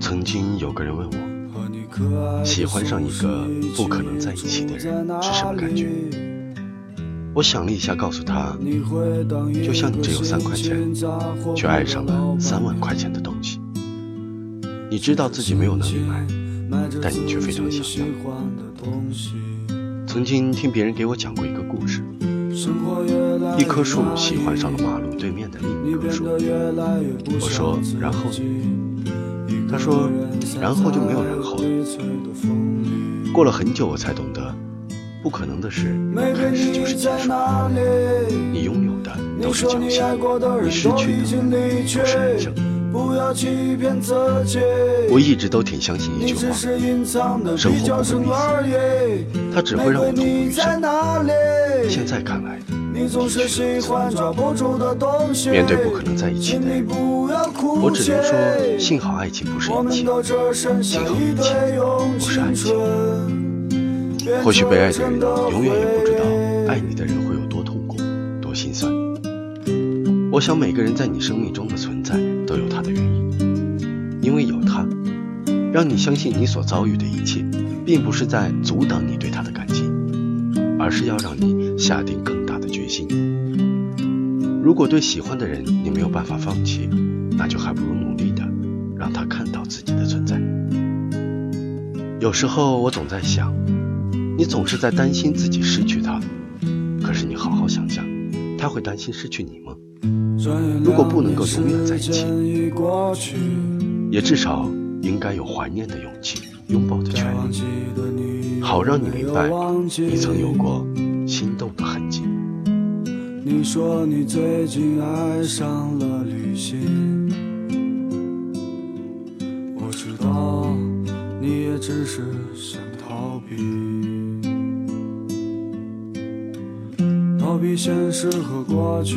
曾经有个人问我，喜欢上一个不可能在一起的人是什么感觉？我想了一下，告诉他，就像你只有三块钱，却爱上了三万块钱的东西。你知道自己没有能力买，但你却非常想要。曾经听别人给我讲过一个故事，一棵树喜欢上了马路对面的另我说，然后呢？他说，然后就没有然后了。过了很久，我才懂得，不可能的事开始就是结束。你拥有的都是侥幸，你失去的都是人生。我一直都挺相信一句话：生活不会逆袭，它只会让我痛不欲生。现在看来，的确如此。面对不可能在一起的人，我只能说，幸好爱情不是一切，幸好一切不是爱情。或许被爱的人永远也不知道，爱你的人会有多痛苦、多心酸。我想每个人在你生命中的存在都有他的原因，因为有他，让你相信你所遭遇的一切，并不是在阻挡你对他的感情，而是要让你下定更大的决心。如果对喜欢的人你没有办法放弃，那就还不如努力的让他看到自己的存在。有时候我总在想，你总是在担心自己失去他，可是你好好想想，他会担心失去你吗？如果不能够永远在一起，也至少应该有怀念的勇气、拥抱的权利，好让你明白你曾有过心动的痕迹。你说你最近爱上了旅行，我知道你也只是想逃避，逃避现实和过去。